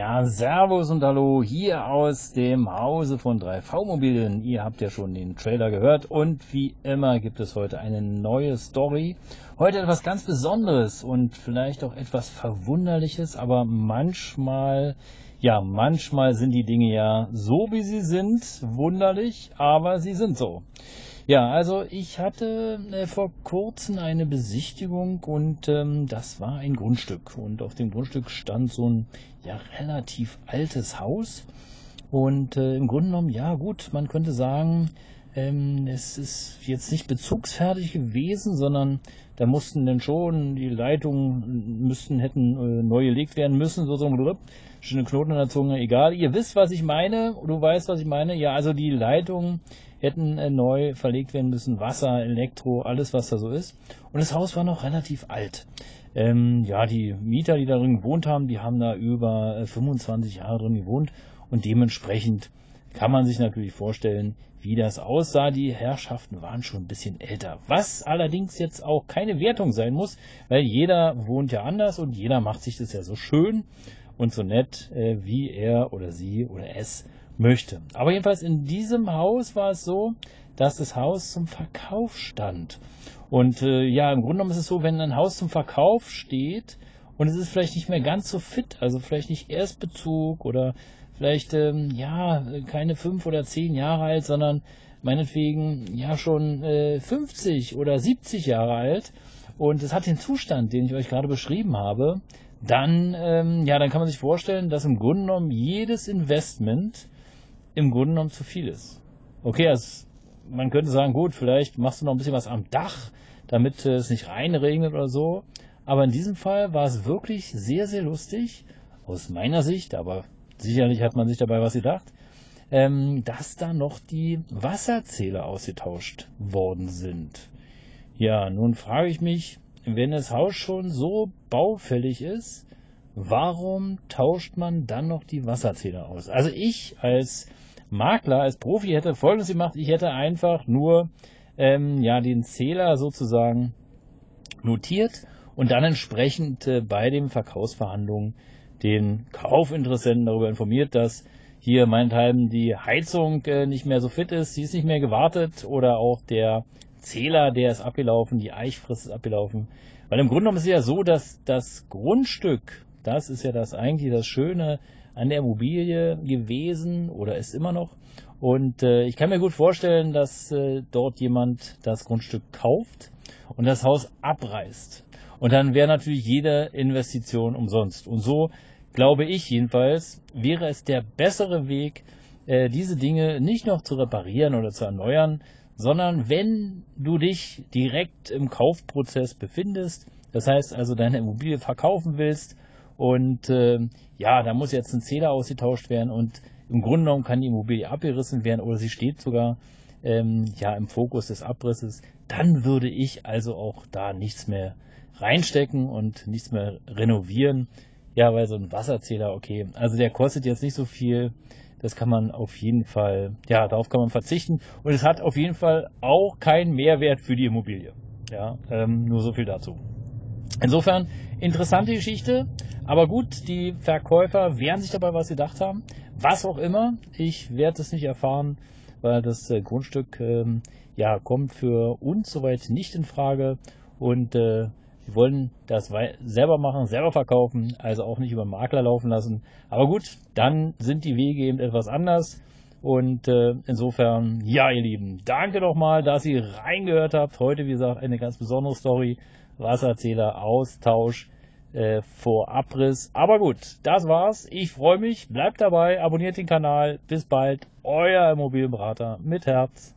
Ja, Servus und Hallo hier aus dem Hause von 3V Mobilen. Ihr habt ja schon den Trailer gehört und wie immer gibt es heute eine neue Story. Heute etwas ganz Besonderes und vielleicht auch etwas Verwunderliches, aber manchmal, ja, manchmal sind die Dinge ja so wie sie sind, wunderlich, aber sie sind so. Ja, also ich hatte äh, vor kurzem eine Besichtigung und ähm, das war ein Grundstück. Und auf dem Grundstück stand so ein ja, relativ altes Haus. Und äh, im Grunde genommen, ja gut, man könnte sagen, ähm, es ist jetzt nicht bezugsfertig gewesen, sondern da mussten dann schon die Leitungen müssten hätten äh, neu gelegt werden müssen, so so ein schöne Knoten an der Zunge, egal. Ihr wisst, was ich meine, du weißt, was ich meine. Ja, also die Leitungen hätten äh, neu verlegt werden müssen, Wasser, Elektro, alles was da so ist. Und das Haus war noch relativ alt. Ähm, ja, die Mieter, die da drin gewohnt haben, die haben da über äh, 25 Jahre drin gewohnt und dementsprechend kann man sich natürlich vorstellen, wie das aussah. Die Herrschaften waren schon ein bisschen älter. Was allerdings jetzt auch keine Wertung sein muss, weil jeder wohnt ja anders und jeder macht sich das ja so schön und so nett, äh, wie er oder sie oder es möchte. Aber jedenfalls in diesem Haus war es so, dass das Haus zum Verkauf stand. Und äh, ja, im Grunde genommen ist es so, wenn ein Haus zum Verkauf steht und es ist vielleicht nicht mehr ganz so fit, also vielleicht nicht Erstbezug oder vielleicht ähm, ja keine fünf oder zehn Jahre alt, sondern meinetwegen ja schon äh, 50 oder 70 Jahre alt und es hat den Zustand, den ich euch gerade beschrieben habe, dann ähm, ja, dann kann man sich vorstellen, dass im Grunde genommen jedes Investment im Grunde genommen zu viel ist. Okay, also man könnte sagen, gut, vielleicht machst du noch ein bisschen was am Dach, damit es nicht reinregnet oder so. Aber in diesem Fall war es wirklich sehr, sehr lustig, aus meiner Sicht, aber sicherlich hat man sich dabei was gedacht, ähm, dass da noch die Wasserzähler ausgetauscht worden sind. Ja, nun frage ich mich, wenn das Haus schon so baufällig ist, warum tauscht man dann noch die Wasserzähler aus? Also ich als Makler, als Profi hätte Folgendes gemacht. Ich hätte einfach nur ähm, ja, den Zähler sozusagen notiert und dann entsprechend äh, bei den Verkaufsverhandlungen den Kaufinteressenten darüber informiert, dass hier meinethalben die Heizung äh, nicht mehr so fit ist, sie ist nicht mehr gewartet oder auch der Zähler, der ist abgelaufen, die Eichfrist ist abgelaufen. Weil im Grunde genommen ist es ja so, dass das Grundstück, das ist ja das eigentlich das Schöne an der Immobilie gewesen oder ist immer noch. Und äh, ich kann mir gut vorstellen, dass äh, dort jemand das Grundstück kauft und das Haus abreißt. Und dann wäre natürlich jede Investition umsonst. Und so glaube ich jedenfalls, wäre es der bessere Weg, äh, diese Dinge nicht noch zu reparieren oder zu erneuern, sondern wenn du dich direkt im Kaufprozess befindest, das heißt also deine Immobilie verkaufen willst und äh, ja, da muss jetzt ein Zähler ausgetauscht werden und im Grunde genommen kann die Immobilie abgerissen werden oder sie steht sogar ähm, ja im Fokus des Abrisses, dann würde ich also auch da nichts mehr reinstecken und nichts mehr renovieren. Ja, weil so ein Wasserzähler, okay, also der kostet jetzt nicht so viel. Das kann man auf jeden Fall, ja, darauf kann man verzichten. Und es hat auf jeden Fall auch keinen Mehrwert für die Immobilie. Ja, ähm, nur so viel dazu. Insofern interessante Geschichte, aber gut, die Verkäufer werden sich dabei was gedacht haben. Was auch immer, ich werde es nicht erfahren, weil das äh, Grundstück ähm, ja kommt für uns soweit nicht in Frage und äh, wir wollen das selber machen, selber verkaufen, also auch nicht über Makler laufen lassen. Aber gut, dann sind die Wege eben etwas anders. Und äh, insofern, ja, ihr Lieben, danke nochmal, dass ihr reingehört habt. Heute, wie gesagt, eine ganz besondere Story. Wasserzähler, Austausch äh, vor Abriss. Aber gut, das war's. Ich freue mich. Bleibt dabei, abonniert den Kanal. Bis bald. Euer Immobilienberater mit Herz.